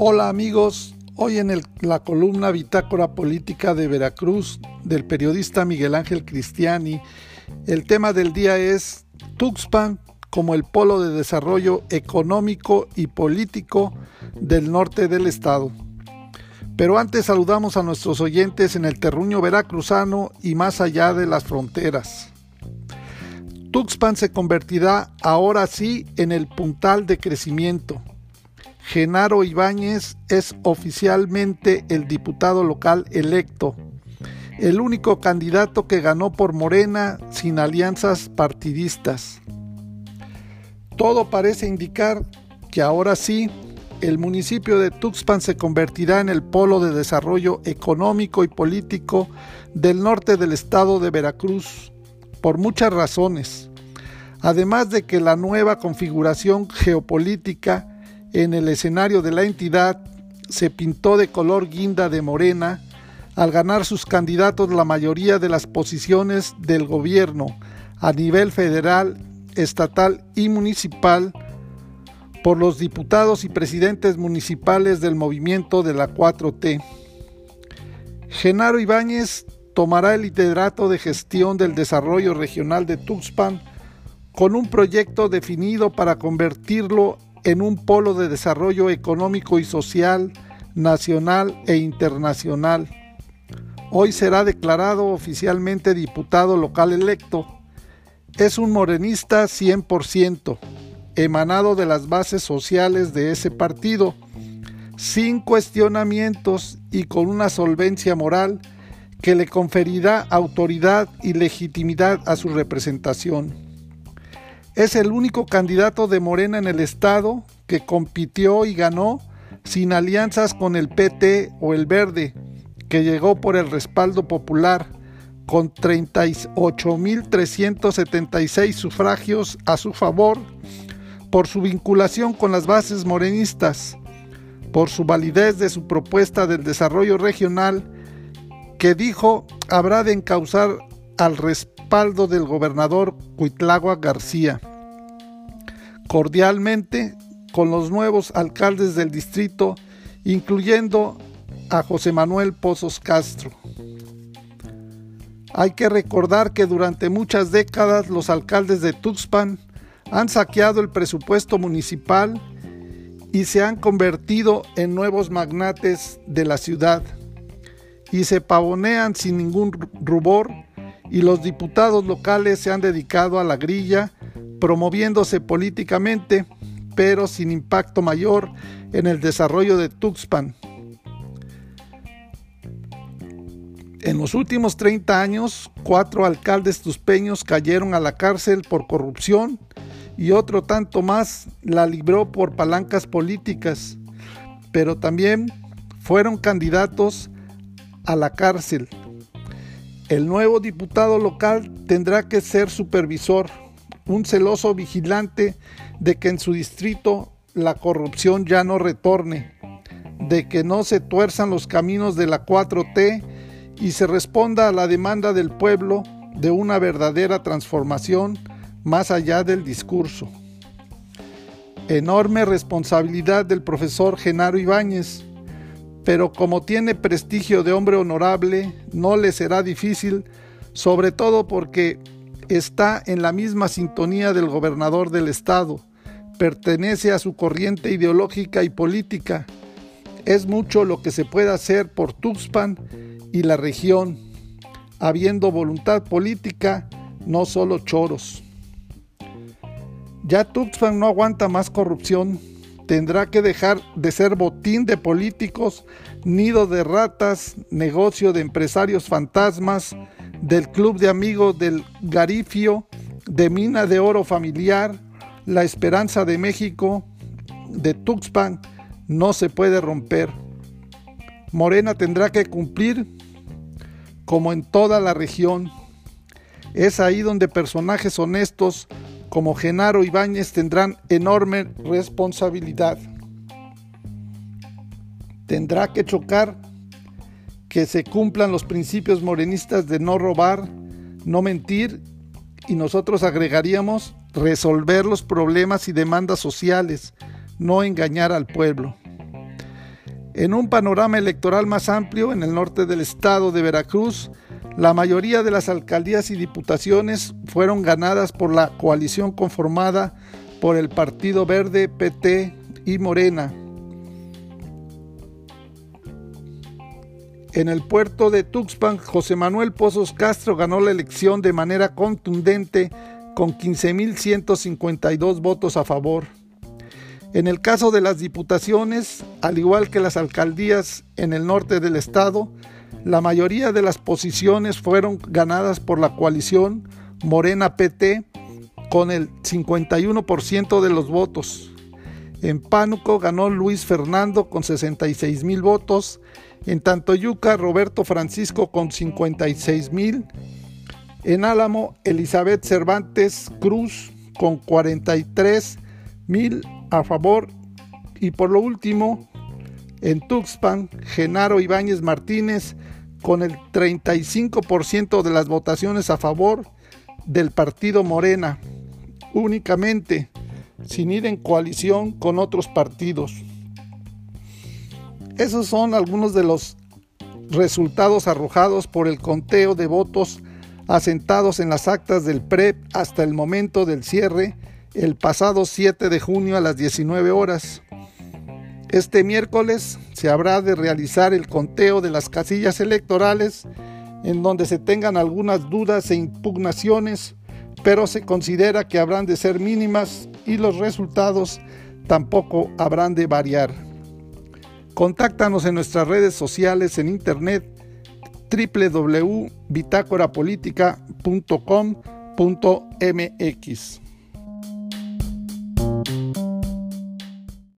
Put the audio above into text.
Hola amigos, hoy en la columna Bitácora Política de Veracruz del periodista Miguel Ángel Cristiani, el tema del día es Tuxpan como el polo de desarrollo económico y político del norte del estado. Pero antes saludamos a nuestros oyentes en el terruño veracruzano y más allá de las fronteras. Tuxpan se convertirá ahora sí en el puntal de crecimiento Genaro Ibáñez es oficialmente el diputado local electo, el único candidato que ganó por Morena sin alianzas partidistas. Todo parece indicar que ahora sí, el municipio de Tuxpan se convertirá en el polo de desarrollo económico y político del norte del estado de Veracruz, por muchas razones. Además de que la nueva configuración geopolítica en el escenario de la entidad se pintó de color guinda de morena al ganar sus candidatos la mayoría de las posiciones del gobierno a nivel federal, estatal y municipal por los diputados y presidentes municipales del movimiento de la 4T. Genaro Ibáñez tomará el liderato de gestión del desarrollo regional de Tuxpan con un proyecto definido para convertirlo en un polo de desarrollo económico y social nacional e internacional. Hoy será declarado oficialmente diputado local electo. Es un morenista 100%, emanado de las bases sociales de ese partido, sin cuestionamientos y con una solvencia moral que le conferirá autoridad y legitimidad a su representación. Es el único candidato de Morena en el estado que compitió y ganó sin alianzas con el PT o el Verde, que llegó por el respaldo popular con 38.376 sufragios a su favor por su vinculación con las bases morenistas, por su validez de su propuesta del desarrollo regional que dijo habrá de encauzar al respaldo del gobernador Cuitlagua García cordialmente con los nuevos alcaldes del distrito, incluyendo a José Manuel Pozos Castro. Hay que recordar que durante muchas décadas los alcaldes de Tuxpan han saqueado el presupuesto municipal y se han convertido en nuevos magnates de la ciudad y se pavonean sin ningún rubor y los diputados locales se han dedicado a la grilla promoviéndose políticamente, pero sin impacto mayor en el desarrollo de Tuxpan. En los últimos 30 años, cuatro alcaldes tuspeños cayeron a la cárcel por corrupción y otro tanto más la libró por palancas políticas, pero también fueron candidatos a la cárcel. El nuevo diputado local tendrá que ser supervisor un celoso vigilante de que en su distrito la corrupción ya no retorne, de que no se tuerzan los caminos de la 4T y se responda a la demanda del pueblo de una verdadera transformación más allá del discurso. Enorme responsabilidad del profesor Genaro Ibáñez, pero como tiene prestigio de hombre honorable, no le será difícil, sobre todo porque está en la misma sintonía del gobernador del estado, pertenece a su corriente ideológica y política. Es mucho lo que se puede hacer por Tuxpan y la región, habiendo voluntad política, no solo choros. Ya Tuxpan no aguanta más corrupción, tendrá que dejar de ser botín de políticos, nido de ratas, negocio de empresarios fantasmas, del Club de Amigos del Garifio, de Mina de Oro Familiar, La Esperanza de México, de Tuxpan, no se puede romper. Morena tendrá que cumplir como en toda la región. Es ahí donde personajes honestos como Genaro Ibáñez tendrán enorme responsabilidad. Tendrá que chocar que se cumplan los principios morenistas de no robar, no mentir y nosotros agregaríamos resolver los problemas y demandas sociales, no engañar al pueblo. En un panorama electoral más amplio en el norte del estado de Veracruz, la mayoría de las alcaldías y diputaciones fueron ganadas por la coalición conformada por el Partido Verde, PT y Morena. En el puerto de Tuxpan, José Manuel Pozos Castro ganó la elección de manera contundente con 15.152 votos a favor. En el caso de las diputaciones, al igual que las alcaldías en el norte del estado, la mayoría de las posiciones fueron ganadas por la coalición Morena PT con el 51% de los votos. En Pánuco ganó Luis Fernando con 66 mil votos. En Tantoyuca, Roberto Francisco con 56 mil. En Álamo, Elizabeth Cervantes Cruz con 43 mil a favor. Y por lo último, en Tuxpan, Genaro Ibáñez Martínez con el 35% de las votaciones a favor del partido Morena, únicamente, sin ir en coalición con otros partidos. Esos son algunos de los resultados arrojados por el conteo de votos asentados en las actas del PREP hasta el momento del cierre el pasado 7 de junio a las 19 horas. Este miércoles se habrá de realizar el conteo de las casillas electorales en donde se tengan algunas dudas e impugnaciones, pero se considera que habrán de ser mínimas y los resultados tampoco habrán de variar. Contáctanos en nuestras redes sociales en internet www.bitácorapolítica.com.mx.